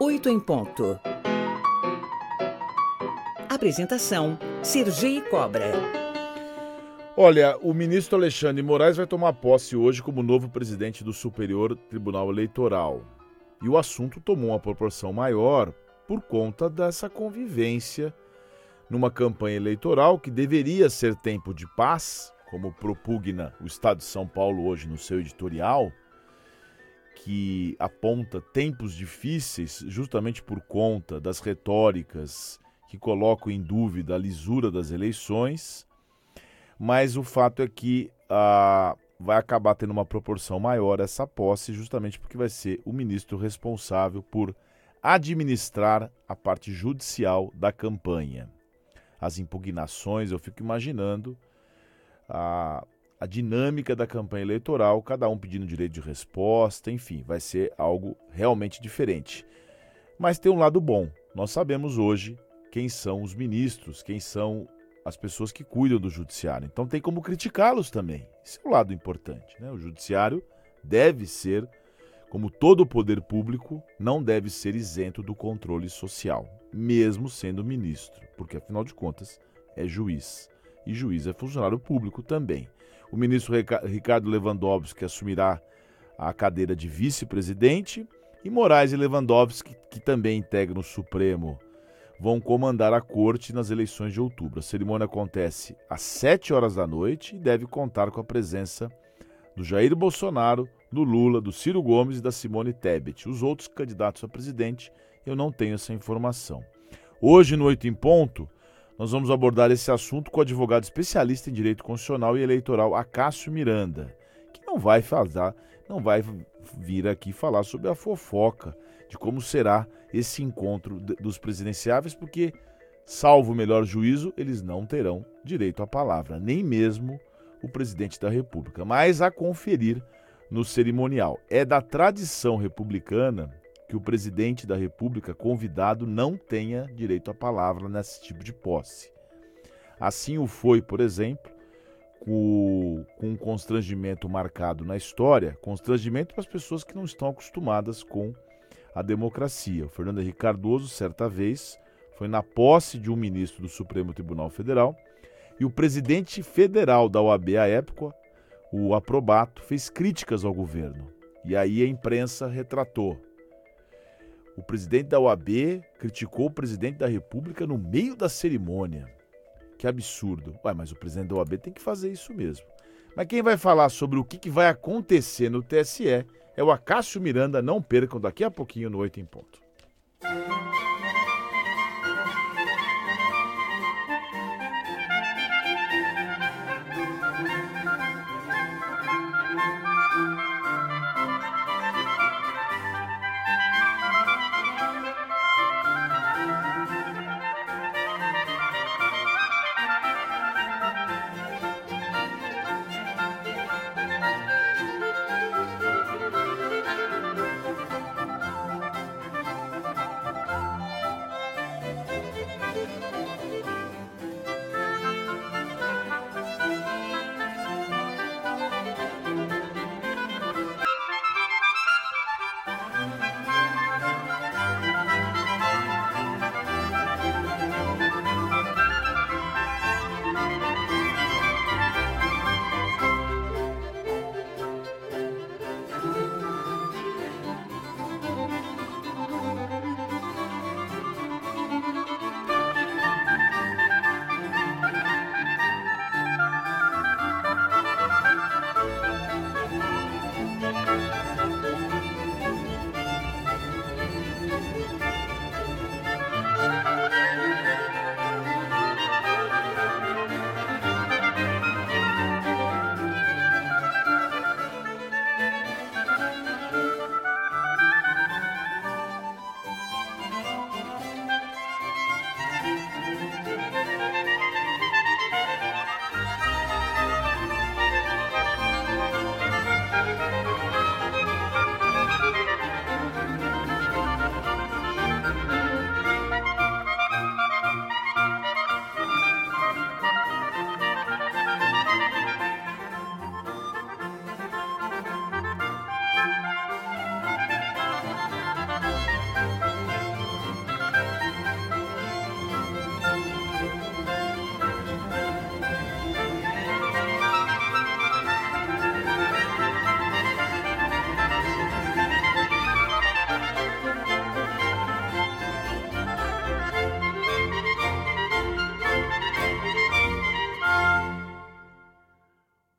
8 em ponto. Apresentação: Sergi Cobra. Olha, o ministro Alexandre Moraes vai tomar posse hoje como novo presidente do Superior Tribunal Eleitoral. E o assunto tomou uma proporção maior por conta dessa convivência numa campanha eleitoral que deveria ser tempo de paz, como propugna o Estado de São Paulo hoje no seu editorial, que aponta tempos difíceis justamente por conta das retóricas que colocam em dúvida a lisura das eleições, mas o fato é que ah, vai acabar tendo uma proporção maior essa posse, justamente porque vai ser o ministro responsável por administrar a parte judicial da campanha. As impugnações, eu fico imaginando a, a dinâmica da campanha eleitoral, cada um pedindo direito de resposta, enfim, vai ser algo realmente diferente. Mas tem um lado bom. Nós sabemos hoje quem são os ministros, quem são as pessoas que cuidam do judiciário. Então tem como criticá-los também. Esse é o lado importante. Né? O judiciário deve ser, como todo o poder público, não deve ser isento do controle social, mesmo sendo ministro, porque afinal de contas é juiz. E juiz é funcionário público também. O ministro Ricardo Lewandowski assumirá a cadeira de vice-presidente e Moraes e Lewandowski, que também integram o Supremo vão comandar a corte nas eleições de outubro. A cerimônia acontece às 7 horas da noite e deve contar com a presença do Jair Bolsonaro, do Lula, do Ciro Gomes e da Simone Tebet. Os outros candidatos a presidente, eu não tenho essa informação. Hoje, no Oito em Ponto, nós vamos abordar esse assunto com o advogado especialista em direito constitucional e eleitoral Acácio Miranda, que não vai falar, não vai vir aqui falar sobre a fofoca de como será esse encontro dos presidenciáveis, porque, salvo o melhor juízo, eles não terão direito à palavra, nem mesmo o presidente da República, mas a conferir no cerimonial. É da tradição republicana que o presidente da República convidado não tenha direito à palavra nesse tipo de posse. Assim o foi, por exemplo, com, um constrangimento marcado na história constrangimento para as pessoas que não estão acostumadas com a democracia. O Fernando Henrique Cardoso, certa vez, foi na posse de um ministro do Supremo Tribunal Federal e o presidente federal da OAB à época, o Aprobato, fez críticas ao governo. E aí a imprensa retratou. O presidente da OAB criticou o presidente da República no meio da cerimônia. Que absurdo. Ué, mas o presidente da OAB tem que fazer isso mesmo. Mas quem vai falar sobre o que vai acontecer no TSE é o Acácio Miranda. Não percam daqui a pouquinho no 8 em ponto.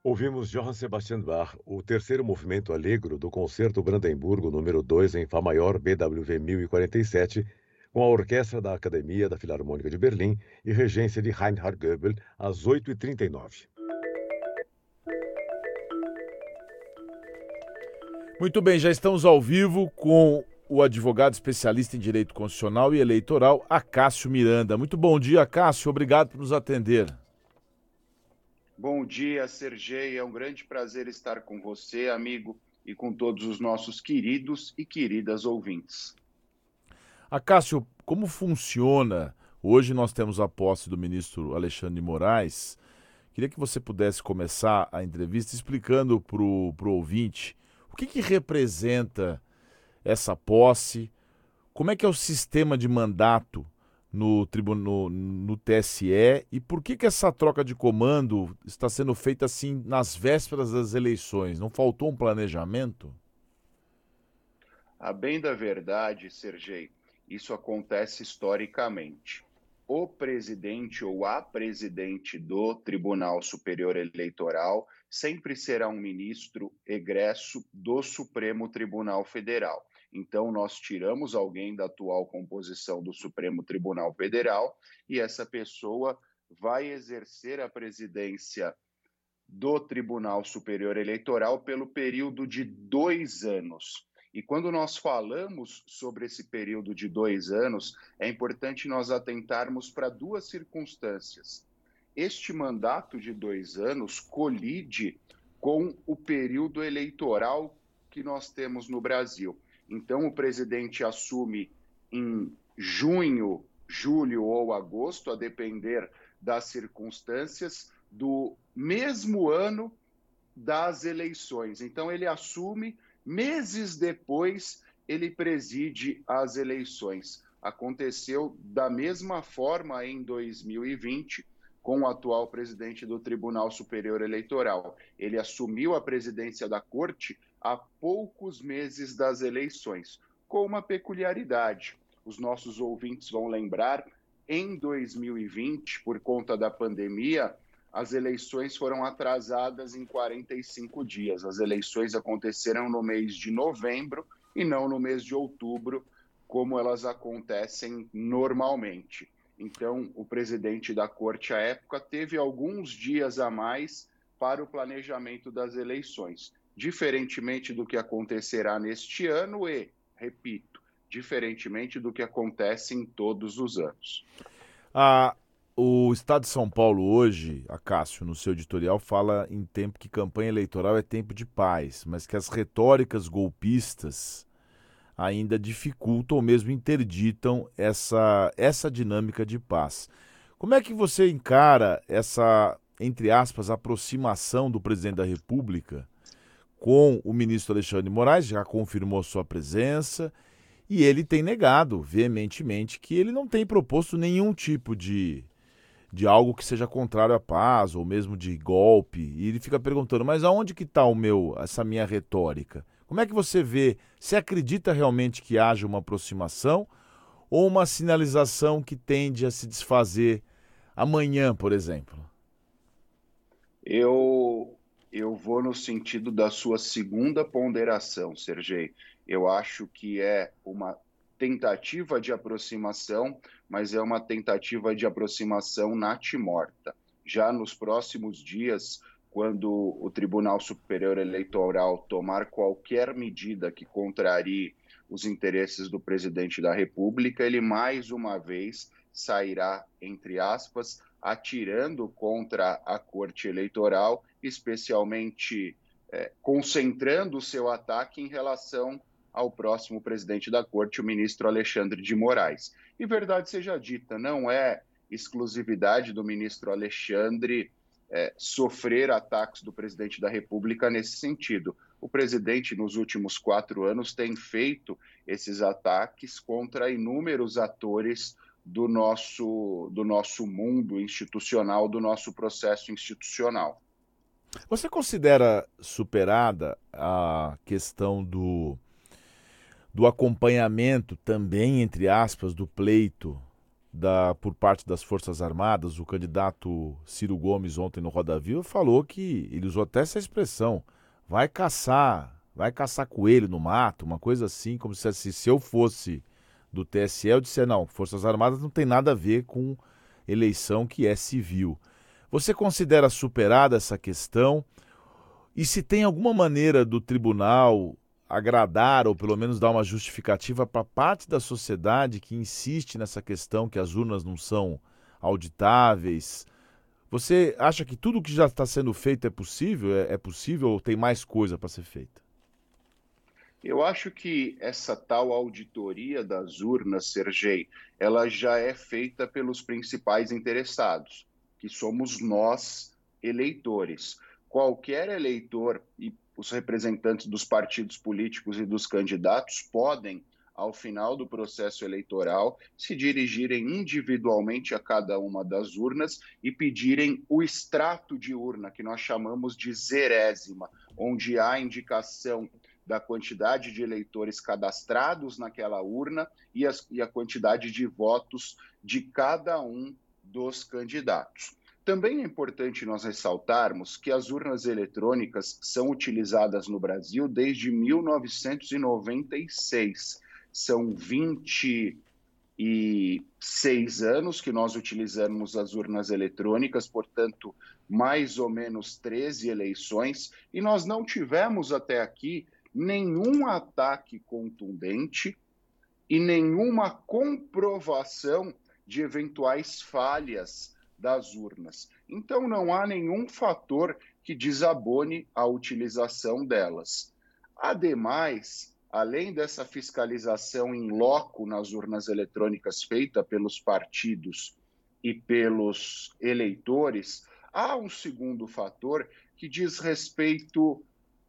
Ouvimos Johann Sebastian Bach, o terceiro movimento alegro do Concerto Brandemburgo número 2 em Fá maior BWV 1047, com a orquestra da Academia da Filarmônica de Berlim e regência de Reinhard Goebel, às 8h39. Muito bem, já estamos ao vivo com o advogado especialista em direito constitucional e eleitoral, Acácio Miranda. Muito bom dia, Acácio. Obrigado por nos atender. Bom dia, Sergei. É um grande prazer estar com você, amigo, e com todos os nossos queridos e queridas ouvintes. Acácio, como funciona? Hoje nós temos a posse do ministro Alexandre de Moraes. Queria que você pudesse começar a entrevista explicando para o ouvinte o que, que representa essa posse, como é que é o sistema de mandato no, no, no TSE e por que, que essa troca de comando está sendo feita assim nas vésperas das eleições? Não faltou um planejamento? A bem da verdade, Sergei, isso acontece historicamente. O presidente ou a presidente do Tribunal Superior Eleitoral sempre será um ministro egresso do Supremo Tribunal Federal. Então, nós tiramos alguém da atual composição do Supremo Tribunal Federal e essa pessoa vai exercer a presidência do Tribunal Superior Eleitoral pelo período de dois anos. E quando nós falamos sobre esse período de dois anos, é importante nós atentarmos para duas circunstâncias. Este mandato de dois anos colide com o período eleitoral que nós temos no Brasil. Então, o presidente assume em junho, julho ou agosto, a depender das circunstâncias, do mesmo ano das eleições. Então, ele assume, meses depois, ele preside as eleições. Aconteceu da mesma forma em 2020 com o atual presidente do Tribunal Superior Eleitoral. Ele assumiu a presidência da corte a poucos meses das eleições, com uma peculiaridade. Os nossos ouvintes vão lembrar, em 2020, por conta da pandemia, as eleições foram atrasadas em 45 dias. As eleições aconteceram no mês de novembro e não no mês de outubro, como elas acontecem normalmente. Então, o presidente da corte à época teve alguns dias a mais para o planejamento das eleições diferentemente do que acontecerá neste ano e, repito, diferentemente do que acontece em todos os anos. Ah, o Estado de São Paulo hoje, a Cássio, no seu editorial, fala em tempo que campanha eleitoral é tempo de paz, mas que as retóricas golpistas ainda dificultam ou mesmo interditam essa, essa dinâmica de paz. Como é que você encara essa, entre aspas, aproximação do presidente da República com o ministro Alexandre Moraes, já confirmou sua presença, e ele tem negado veementemente que ele não tem proposto nenhum tipo de, de algo que seja contrário à paz, ou mesmo de golpe. E ele fica perguntando, mas aonde que está o meu, essa minha retórica? Como é que você vê? Você acredita realmente que haja uma aproximação ou uma sinalização que tende a se desfazer amanhã, por exemplo? Eu eu vou no sentido da sua segunda ponderação, Sergei. Eu acho que é uma tentativa de aproximação, mas é uma tentativa de aproximação natimorta. Já nos próximos dias, quando o Tribunal Superior Eleitoral tomar qualquer medida que contrarie os interesses do presidente da República, ele mais uma vez sairá, entre aspas, atirando contra a Corte Eleitoral, especialmente é, concentrando o seu ataque em relação ao próximo presidente da Corte, o ministro Alexandre de Moraes. E verdade seja dita, não é exclusividade do ministro Alexandre é, sofrer ataques do presidente da República nesse sentido. O presidente, nos últimos quatro anos, tem feito esses ataques contra inúmeros atores do nosso, do nosso mundo institucional, do nosso processo institucional. Você considera superada a questão do, do acompanhamento também, entre aspas, do pleito da, por parte das Forças Armadas, o candidato Ciro Gomes ontem no Roda Viva falou que ele usou até essa expressão, vai caçar, vai caçar coelho no mato, uma coisa assim, como se se eu fosse do TSE, eu disse, não, Forças Armadas não tem nada a ver com eleição que é civil. Você considera superada essa questão? E se tem alguma maneira do tribunal agradar ou pelo menos dar uma justificativa para parte da sociedade que insiste nessa questão que as urnas não são auditáveis. Você acha que tudo que já está sendo feito é possível? É, é possível ou tem mais coisa para ser feita? Eu acho que essa tal auditoria das urnas, Sergei, ela já é feita pelos principais interessados, que somos nós, eleitores. Qualquer eleitor, e os representantes dos partidos políticos e dos candidatos podem, ao final do processo eleitoral, se dirigirem individualmente a cada uma das urnas e pedirem o extrato de urna, que nós chamamos de zerésima, onde há indicação da quantidade de eleitores cadastrados naquela urna e, as, e a quantidade de votos de cada um dos candidatos. Também é importante nós ressaltarmos que as urnas eletrônicas são utilizadas no Brasil desde 1996. São 26 anos que nós utilizamos as urnas eletrônicas, portanto, mais ou menos 13 eleições, e nós não tivemos até aqui nenhum ataque contundente e nenhuma comprovação de eventuais falhas das urnas. Então, não há nenhum fator que desabone a utilização delas. Ademais, além dessa fiscalização em loco nas urnas eletrônicas feita pelos partidos e pelos eleitores, há um segundo fator que diz respeito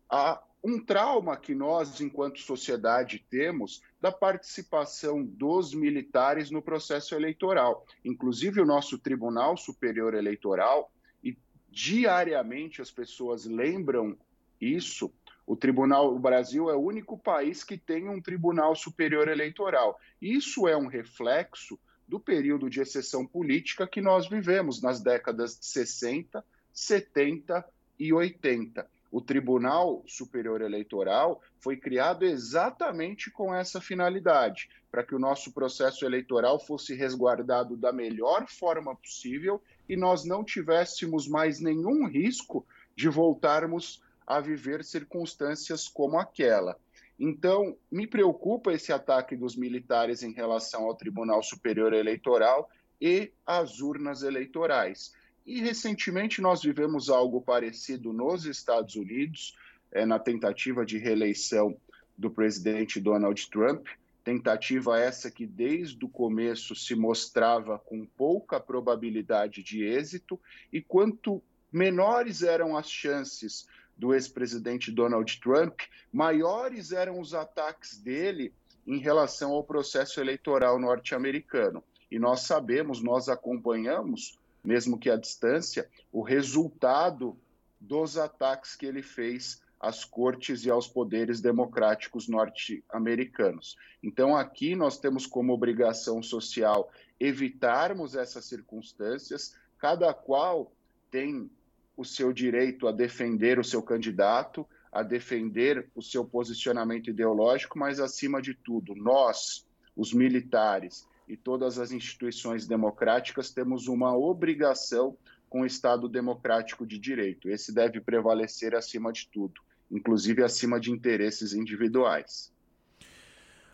a um trauma que nós, enquanto sociedade, temos da participação dos militares no processo eleitoral. Inclusive, o nosso Tribunal Superior Eleitoral, e diariamente as pessoas lembram isso. O Tribunal, o Brasil é o único país que tem um Tribunal Superior Eleitoral. Isso é um reflexo do período de exceção política que nós vivemos nas décadas de 60, 70 e 80 o Tribunal Superior Eleitoral foi criado exatamente com essa finalidade, para que o nosso processo eleitoral fosse resguardado da melhor forma possível e nós não tivéssemos mais nenhum risco de voltarmos a viver circunstâncias como aquela. Então, me preocupa esse ataque dos militares em relação ao Tribunal Superior Eleitoral e às urnas eleitorais. E recentemente nós vivemos algo parecido nos Estados Unidos, é, na tentativa de reeleição do presidente Donald Trump. Tentativa essa que desde o começo se mostrava com pouca probabilidade de êxito, e quanto menores eram as chances do ex-presidente Donald Trump, maiores eram os ataques dele em relação ao processo eleitoral norte-americano. E nós sabemos, nós acompanhamos mesmo que à distância, o resultado dos ataques que ele fez às cortes e aos poderes democráticos norte-americanos. Então, aqui nós temos como obrigação social evitarmos essas circunstâncias, cada qual tem o seu direito a defender o seu candidato, a defender o seu posicionamento ideológico, mas, acima de tudo, nós, os militares, e todas as instituições democráticas temos uma obrigação com o Estado democrático de direito. Esse deve prevalecer acima de tudo, inclusive acima de interesses individuais.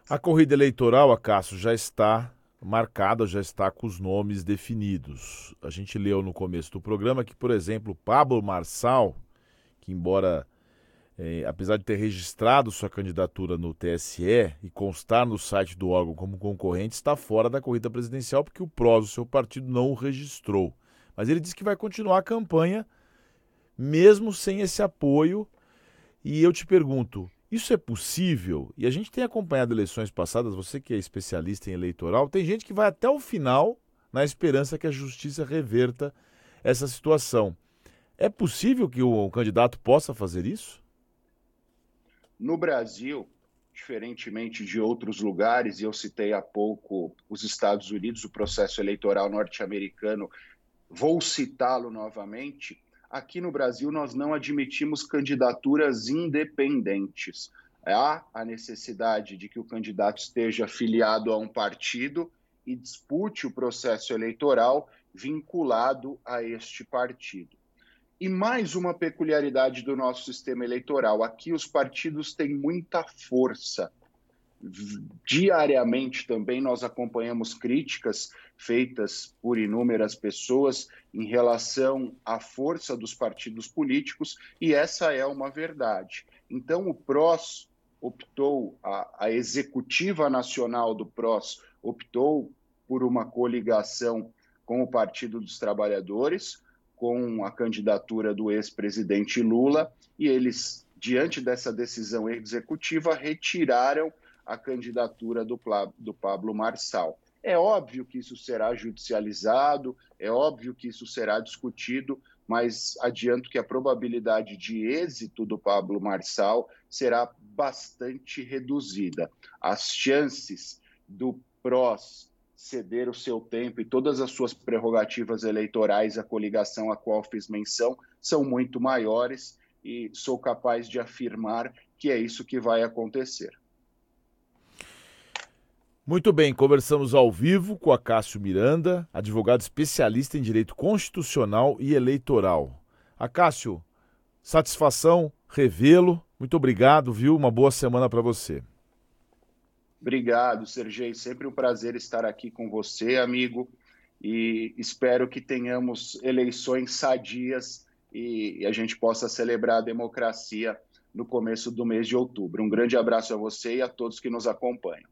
A corrida eleitoral, Acácio, já está marcada, já está com os nomes definidos. A gente leu no começo do programa que, por exemplo, Pablo Marçal, que embora é, apesar de ter registrado sua candidatura no TSE e constar no site do órgão como concorrente, está fora da corrida presidencial porque o PROS, o seu partido, não o registrou. Mas ele disse que vai continuar a campanha mesmo sem esse apoio. E eu te pergunto, isso é possível? E a gente tem acompanhado eleições passadas, você que é especialista em eleitoral, tem gente que vai até o final na esperança que a justiça reverta essa situação. É possível que o candidato possa fazer isso? No Brasil, diferentemente de outros lugares, e eu citei há pouco os Estados Unidos, o processo eleitoral norte-americano, vou citá-lo novamente. Aqui no Brasil, nós não admitimos candidaturas independentes. Há a necessidade de que o candidato esteja afiliado a um partido e dispute o processo eleitoral vinculado a este partido. E mais uma peculiaridade do nosso sistema eleitoral: aqui os partidos têm muita força. Diariamente também nós acompanhamos críticas feitas por inúmeras pessoas em relação à força dos partidos políticos, e essa é uma verdade. Então, o PROS optou, a, a executiva nacional do PROS optou por uma coligação com o Partido dos Trabalhadores, com a candidatura do ex-presidente Lula, e eles, diante dessa decisão executiva, retiraram a candidatura do, do Pablo Marçal. É óbvio que isso será judicializado, é óbvio que isso será discutido, mas adianto que a probabilidade de êxito do Pablo Marçal será bastante reduzida. As chances do PROS ceder o seu tempo e todas as suas prerrogativas eleitorais à coligação a qual fiz menção são muito maiores e sou capaz de afirmar que é isso que vai acontecer. Muito bem, conversamos ao vivo com a Cássio Miranda, advogado especialista em direito constitucional e eleitoral. Acácio, satisfação revê-lo. Muito obrigado, viu? Uma boa semana para você. Obrigado, Sergei. Sempre um prazer estar aqui com você, amigo. E espero que tenhamos eleições sadias e a gente possa celebrar a democracia no começo do mês de outubro. Um grande abraço a você e a todos que nos acompanham.